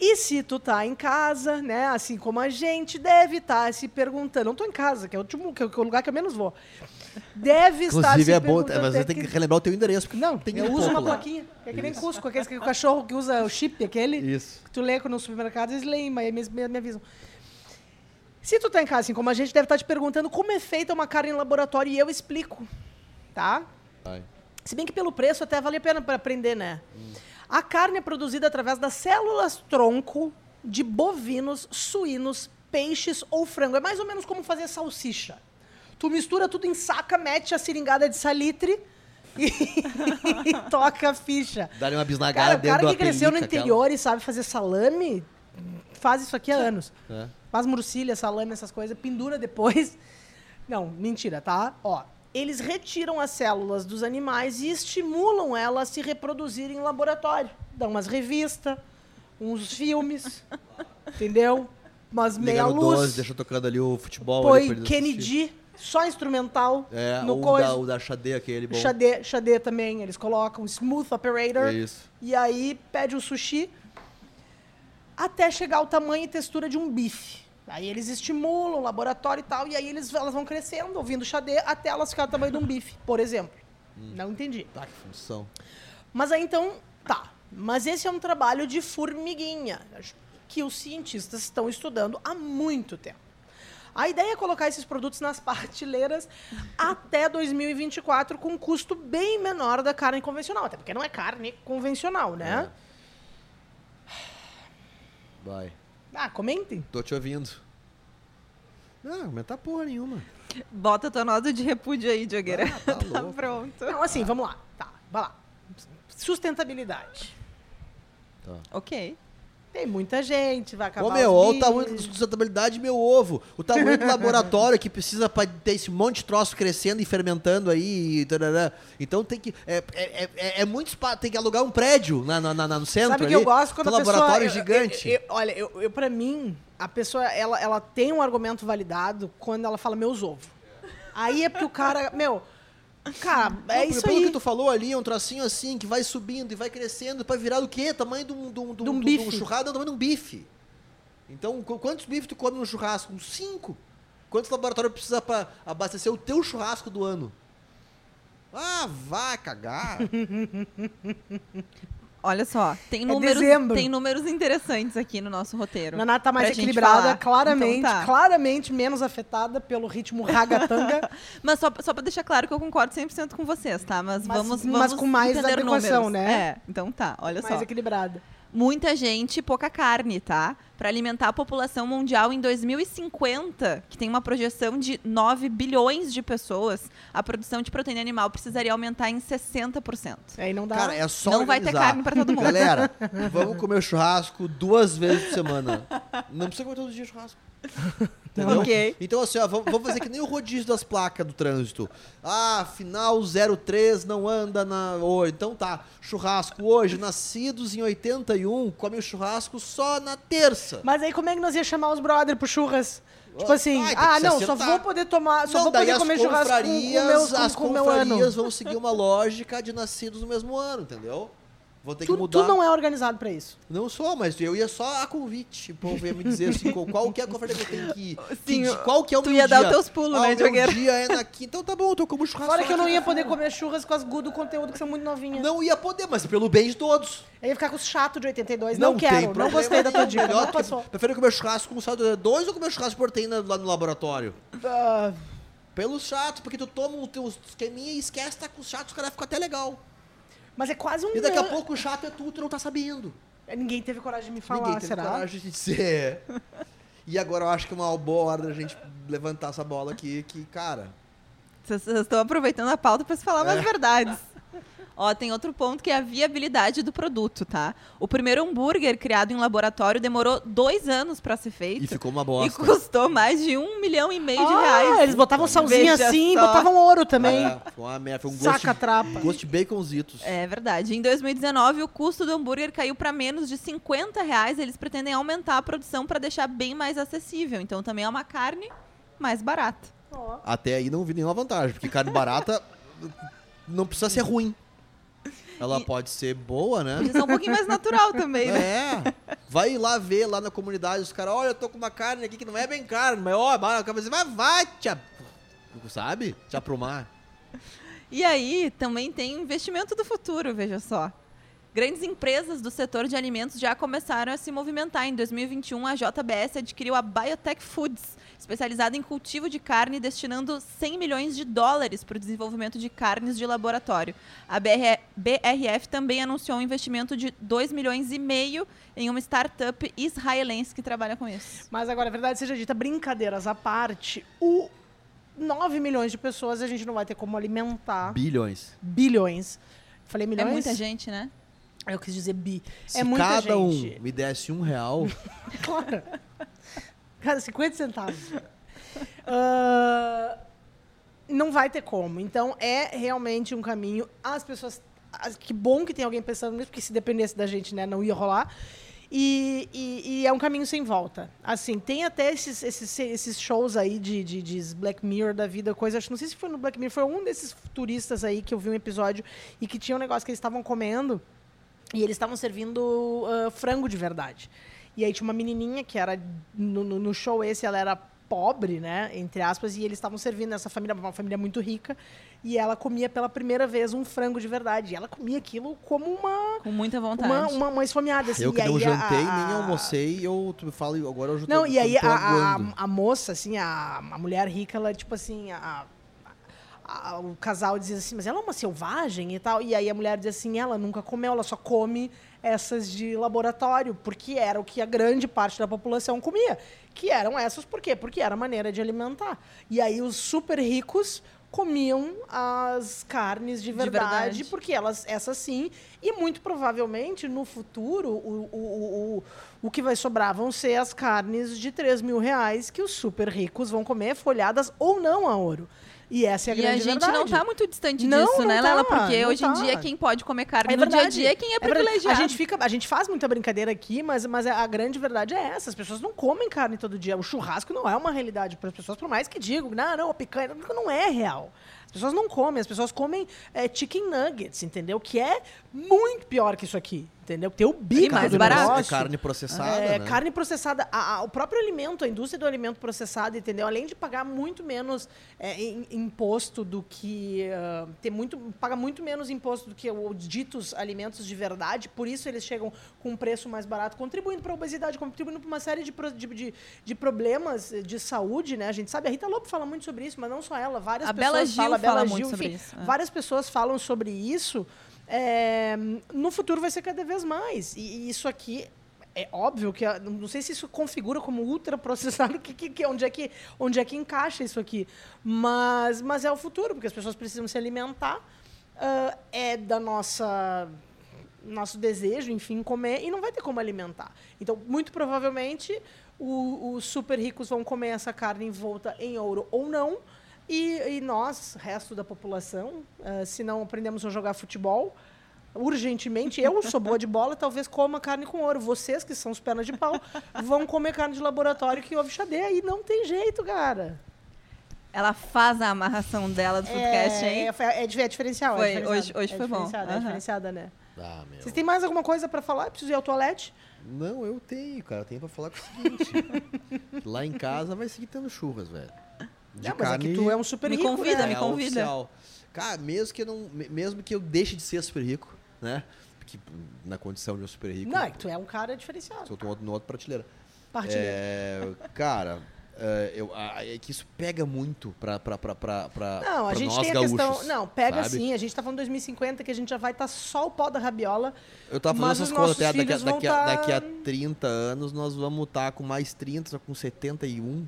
E se tu tá em casa, né, assim como a gente, deve estar tá se perguntando. Não tô em casa, que é o último, que é o lugar que eu menos vou. Deve Inclusive, estar se é bom, mas você tem que relembrar o teu endereço. Porque não, tem eu uso uma lá. plaquinha. É que nem Isso. Cusco, aquele que o cachorro que usa o chip, aquele. Isso. Que tu lê no supermercado, eles leem, mas me, me avisam. Se tu tá em casa, assim como a gente, deve estar te perguntando como é feita uma carne em laboratório e eu explico. Tá? Vai. Se bem que pelo preço até vale a pena para aprender, né? Hum. A carne é produzida através das células tronco de bovinos, suínos, peixes ou frango. É mais ou menos como fazer salsicha. Tu mistura tudo em saca, mete a seringada de salitre e, e toca a ficha. Dá-lhe uma bisnagada cara, dentro O cara que cresceu no interior aquela. e sabe fazer salame, faz isso aqui há anos. É. Faz murcilha, salame, essas coisas, pendura depois. Não, mentira, tá? Ó, eles retiram as células dos animais e estimulam elas a se reproduzirem em laboratório. Dão umas revistas, uns filmes, entendeu? Umas meia luz. 12, deixa tocando ali o futebol. Põe Kennedy, só instrumental. É, no o, coisa. Da, o da Xadê, aquele bom. Xadê, Xadê também, eles colocam Smooth Operator. Isso. E aí pede o sushi até chegar ao tamanho e textura de um bife. Aí eles estimulam o laboratório e tal, e aí eles, elas vão crescendo, ouvindo xadê, até elas ficarem do tamanho de um bife, por exemplo. Hum. Não entendi. Tá, que função. Mas aí então, tá. Mas esse é um trabalho de formiguinha, que os cientistas estão estudando há muito tempo. A ideia é colocar esses produtos nas prateleiras até 2024 com um custo bem menor da carne convencional, até porque não é carne convencional, né? É. Vai. Ah, comentem. Tô te ouvindo. Não, comentar porra nenhuma. Bota tua nota de repúdio aí, Diogueira. Ah, tá, tá pronto. Não, assim, vamos lá. Tá, vai lá. Sustentabilidade. Tá. Ok. Tem muita gente, vai acabar Ô, meu, olha o tamanho da sustentabilidade meu ovo. O tamanho do laboratório que precisa para ter esse monte de troço crescendo e fermentando aí. E então tem que. É, é, é, é muito espaço. Tem que alugar um prédio na, na, na no centro. Sabe ali, que eu gosto quando um a laboratório pessoa, gigante. Eu, eu, olha, eu, eu, pra mim, a pessoa ela, ela tem um argumento validado quando ela fala meus ovos. Aí é porque o cara. Meu. Cara, é não, isso pelo aí. que tu falou ali, é um tracinho assim, que vai subindo e vai crescendo para virar o quê? Tamanho de um, de um, de um, de um churrasco, não, tamanho de um bife. Então, quantos bifes tu come no churrasco? Uns cinco. Quantos laboratórios precisa para abastecer o teu churrasco do ano? Ah, vai cagar. Olha só, tem é números, dezembro. tem números interessantes aqui no nosso roteiro. Naná tá mais equilibrada, claramente, então tá. claramente menos afetada pelo ritmo ragatanga. mas só, só pra deixar claro que eu concordo 100% com vocês, tá? Mas, mas vamos, vamos Mas com mais adequação, números. né? É, então tá, olha mais só. Mais equilibrada muita gente, pouca carne, tá? Para alimentar a população mundial em 2050, que tem uma projeção de 9 bilhões de pessoas, a produção de proteína animal precisaria aumentar em 60%. Aí não dá. Cara, é só Não organizar. vai ter carne para todo mundo. Galera, vamos comer churrasco duas vezes por semana. Não precisa comer todo dia churrasco. Entendeu? Okay. Então, assim, ó, vamos, fazer que nem o rodízio das placas do trânsito. Ah, final 03 não anda na. Oh, então tá, churrasco hoje, nascidos em 81, come o churrasco só na terça. Mas aí como é que nós ia chamar os brother pro churras? Tipo assim, ah, não, só vou poder tomar, só não, vou poder comer churrasco com, com, meus, com, as com meu ano. vão seguir uma lógica de nascidos no mesmo ano, entendeu? Vou ter tu, que mudar. Tu não é organizado para isso. Não sou, mas eu ia só a convite. O povo ia me dizer assim, qual que é a conferência que eu tenho que ir. Sim, que, qual que é o tu meu ia dia? dar os teus pulos, ah, né, Diogueira? O dia é na quinta. Então tá bom, eu tô como churrasco. Fora que eu não ia poder comer churras com as gu do conteúdo que são muito novinhas. Não ia poder, mas pelo bem de todos. Eu ia ficar com os chato de 82. Não, não quero, não gostei da tua dica. Melhor, não Prefiro comer churrasco com saldo 2 ou comer churrasco de proteína lá no laboratório? Uh... Pelo chato, porque tu toma o teu esqueminha e esquece, tá com os chatos, os caras ficam até legal. Mas é quase um. E daqui a pouco o chato é tu, tu não tá sabendo. Ninguém teve coragem de me falar, Ninguém teve será? coragem de dizer. e agora eu acho que é uma boa hora da gente levantar essa bola aqui, que, cara. Vocês estão aproveitando a pauta para se falar é. mais verdades. Ó, tem outro ponto que é a viabilidade do produto, tá? O primeiro hambúrguer criado em laboratório demorou dois anos para ser feito. E ficou uma bosta. E custou mais de um milhão e meio ah, de reais. Eles botavam salzinho assim e botavam ouro também. É, foi uma merda, foi um Saca gosto, trapa. gosto de baconzitos. É verdade. Em 2019, o custo do hambúrguer caiu para menos de 50 reais. Eles pretendem aumentar a produção para deixar bem mais acessível. Então também é uma carne mais barata. Até aí não vi nenhuma vantagem, porque carne barata não precisa ser ruim. Ela e... pode ser boa, né? Pode ser um pouquinho mais natural também, né? É. Vai lá ver lá na comunidade os caras, olha, eu tô com uma carne aqui que não é bem carne, mas ó, vai, vai, vai te, sabe? Te aprumar. E aí também tem investimento do futuro, veja só. Grandes empresas do setor de alimentos já começaram a se movimentar. Em 2021, a JBS adquiriu a Biotech Foods, especializada em cultivo de carne, destinando 100 milhões de dólares para o desenvolvimento de carnes de laboratório. A BRF também anunciou um investimento de 2 milhões e meio em uma startup israelense que trabalha com isso. Mas agora, a verdade seja dita, brincadeiras à parte, o 9 milhões de pessoas a gente não vai ter como alimentar. Bilhões. Bilhões. Falei É milhões? muita gente, né? Eu quis dizer bi. Se é muita cada gente. um me desse um real, Claro. Cada 50 centavos. Ah, não vai ter como. Então, é realmente um caminho. As pessoas. as- Que bom que tem alguém pensando nisso, porque se dependesse da gente, né, não ia rolar. E, e- e é um caminho sem volta. Assim, tem até esses, esses, esses shows aí de, de, de Black Mirror da vida, coisa. Acho, não sei se foi no Black Mirror, foi um desses turistas aí que eu vi um episódio e que tinha um negócio que eles estavam comendo e eles estavam servindo ah, frango de verdade. E aí tinha uma menininha que era no, no- no show esse, ela era pobre, né, entre aspas, e eles estavam servindo essa família, uma família muito rica, e ela comia pela primeira vez um frango de verdade. E ela comia aquilo como uma Com muita vontade. uma, uma, uma esfomeada. Assim. eu que e não aí jantei, a- nem almocei, eu tu me fala, agora eu já tô, Não, e aí tô a, a, a moça, assim, a, a mulher rica, ela, tipo assim, a, a- o casal dizia assim, mas ela é uma selvagem e tal. E aí a mulher dizia assim, ela nunca comeu, ela só come essas de laboratório, porque era o que a grande parte da população comia. Que eram essas, por quê? Porque era a maneira de alimentar. E aí os super ricos comiam as carnes de verdade, verdade. porque elas, essas sim, e muito provavelmente no futuro o, o, o, o, o que vai sobrar vão ser as carnes de 3 mil reais que os super ricos vão comer folhadas ou não a ouro. E essa é a E a grande gente verdade. não tá muito distante Não, disso, não né, tá, Lela? Porque hoje em tá. dia quem pode comer carne É no dia a verdade. dia é quem é verdade. privilegiado. A gente, fica, a gente faz muita brincadeira aqui, mas, mas a grande verdade é essa. As pessoas não comem carne todo dia. O churrasco não é uma realidade para as pessoas, por mais que digam, não, não, a picanha não é real. As pessoas não comem, as pessoas comem é, chicken nuggets, entendeu? Que é muito pior que isso aqui, entendeu? Tem o bico mais do barato. É negócio. carne processada, É, né? carne processada. A- a- o próprio alimento, a indústria do alimento processado, entendeu? Além de pagar muito menos é, im- imposto do que. ah, ter muito, paga muito menos imposto do que os ditos alimentos de verdade, por isso eles chegam com um preço mais barato, contribuindo para a obesidade, contribuindo para uma série de, pro- de, de, de problemas de saúde, né? A gente sabe, a Rita Lobo fala muito sobre isso, mas não só ela, várias A pessoas Bela Gil falam, a fala Bela muito Gil, sobre enfim, isso, é. várias pessoas falam sobre isso. É, no futuro vai ser cada vez mais. E, e isso aqui é óbvio que não sei se isso configura como ultraprocessado, que, que, que, onde, é que, onde é que encaixa isso aqui. Mas, mas é o futuro, porque as pessoas precisam se alimentar. ah, é da nossa nosso desejo, enfim, comer e não vai ter como alimentar. Então, muito provavelmente, os super ricos vão comer essa carne envolta em ouro ou não. E, e nós, resto da população, ah, se não aprendemos a jogar futebol, urgentemente, eu sou boa de bola, talvez coma carne com ouro. Vocês, que são os pernas de pau, vão comer carne de laboratório que houve xadê. E não tem jeito, cara. Ela faz a amarração dela do podcast, hein? É, é, é, é diferencial. Foi, é diferenciado. hoje- hoje é foi bom. diferenciada, É Aham. diferenciada, né? Ah, meu. Vocês têm mais alguma coisa pra falar? Preciso ir ao toalete? Não, eu tenho, cara. Eu tenho pra falar com o seguinte. lá em casa vai seguir tendo churras, velho. De Não, mas é que tu é um super Me rico, convida, né? me É convida. oficial. Cara, mesmo que, eu não, me- mesmo que eu deixe de ser super rico, né? Porque na condição de um super rico, Não, é que tu é um cara diferenciado. se eu tô no outro prateleira. Partilha. É, cara, é, eu, a- é que isso pega muito pra, pra, pra, pra, pra, Não, a gente nós tem a gaúchos, questão. Não, pega sabe? sim. A gente tá falando 2050 que a gente já vai estar só o pó da rabiola. Eu tava fazendo Mas essas nossos até daqui, a- daqui, a, tá- daqui a 30 anos nós vamos estar com mais 30, só com 71.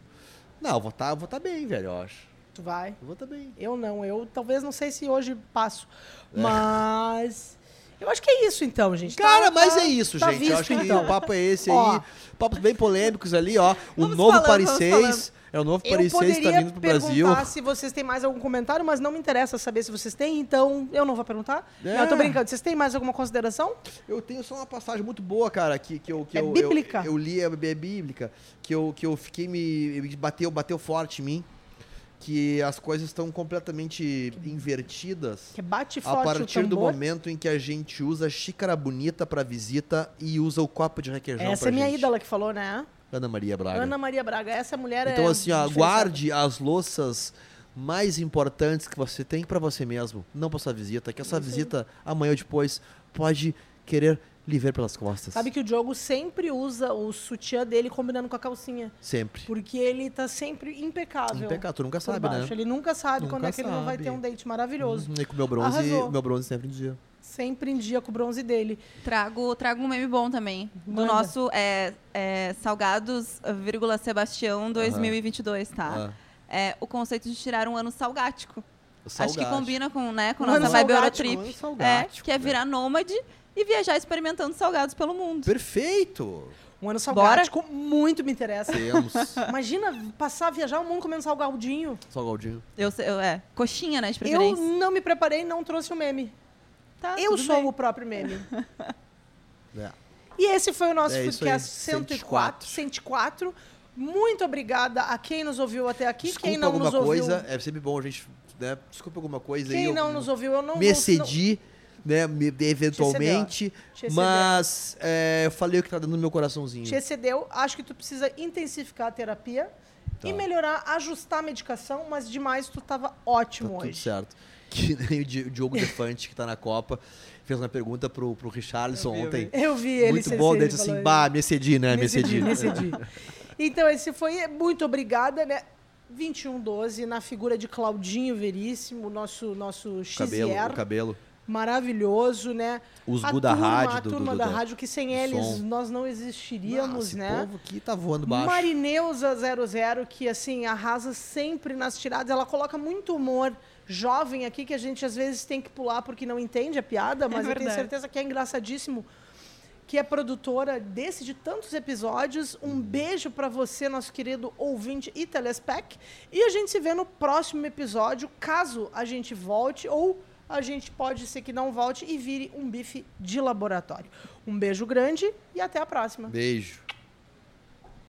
Não, eu vou estar vou tá bem, velho, eu acho. Tu vai. Eu vou estar bem. Eu não. Eu talvez não sei se hoje passo. É. Mas. Eu acho que é isso então, gente. Tá- Cara, mas tá- é isso, tá gente. visto, eu acho que então. o papo é esse Ó. aí. Papos bem polêmicos ali, ó. O novo falando, Paris vamos 6. É o novo Eu Paris 6 que poderia tá vindo pro Brasil. perguntar se vocês têm mais algum comentário, mas não me interessa saber se vocês têm, então eu não vou perguntar. É. Não, eu tô brincando. Vocês têm mais alguma consideração? Eu tenho só uma passagem muito boa, cara, que, que eu. Que É eu, bíblica? Eu, eu li, é, é bíblica. Que eu, que eu fiquei me. Bateu, bateu forte em mim. Que as coisas estão completamente invertidas. Que bate A forte partir o do momento em que a gente usa xícara bonita pra visita e usa o copo de requeijão Essa é minha gente. ídola que falou, né? Ana Maria Braga. Ana Maria Braga. Essa mulher é. Então, assim, ó, guarde as louças mais importantes que você tem pra você mesmo, não pra sua visita. Que essa visita, amanhã ou depois, pode querer lhe ver pelas costas. Sabe que o Diogo sempre usa o sutiã dele combinando com a calcinha. Sempre. Porque ele tá sempre impecável. Impecável, tu nunca sabe, baixo. né? Ele nunca sabe Nunca quando é que ele não vai ter um date maravilhoso. Uhum, E com o meu bronze, Arrasou. meu bronze sempre em dia. Sempre em dia com o bronze dele. Trago, trago um meme bom também. Manda. Do nosso é, é, Salgados, vírgula, Sebastião 2022, tá? Ah. é o conceito de tirar um ano salgático. Acho que combina com, né, com a nossa vibe Eurotrip. É, que é virar nômade e viajar experimentando salgados pelo mundo. Perfeito! Um ano salgático Bora? muito me interessa. Temos. Imagina passar a viajar o mundo comendo salgadinho. Salgadinho. Eu, eu, é, coxinha, né, de preferência. Eu não me preparei não trouxe o meme. Tá, eu sou bem. o próprio meme. é. E esse foi o nosso é Foodcast 104. 104. Muito obrigada a quem nos ouviu até aqui. Desculpa quem não alguma nos coisa, ouviu... é sempre bom a gente... Né? Desculpa alguma coisa quem aí. Quem não eu, nos ouviu, eu não me excedi. Não né, eventualmente. Te mas é, eu falei o que tá dando no meu coraçãozinho. Te excedeu. Acho que tu precisa intensificar a terapia tá. e melhorar, ajustar a medicação, mas demais tu tava ótimo tá hoje. Tudo certo. Nem o Diogo Defante, que tá na Copa, fez uma pergunta pro, pro Richarlison eu ontem. Eu vi ele. Muito bom, ele disse assim, bah, me excedi, né? Me, me excedi. Me excedi. então, esse foi. Muito obrigada, né? 2112, na figura de Claudinho Veríssimo, nosso, nosso XR. Cabelo, o cabelo maravilhoso, né? Os Gu da rádio. A do, turma do, da rádio, que sem eles som. nós não existiríamos, Nossa, né? Esse povo aqui tá voando baixo. Marineusa 00, que assim, arrasa sempre nas tiradas. Ela coloca muito humor jovem aqui, que a gente às vezes tem que pular porque não entende a piada, mas é eu tenho certeza que é engraçadíssimo. Que é produtora desse de tantos episódios. Um beijo para você, nosso querido ouvinte e telespec. E a gente se vê no próximo episódio, caso a gente volte ou a gente pode ser que não volte e vire um bife de laboratório. Um beijo grande e até a próxima. Beijo.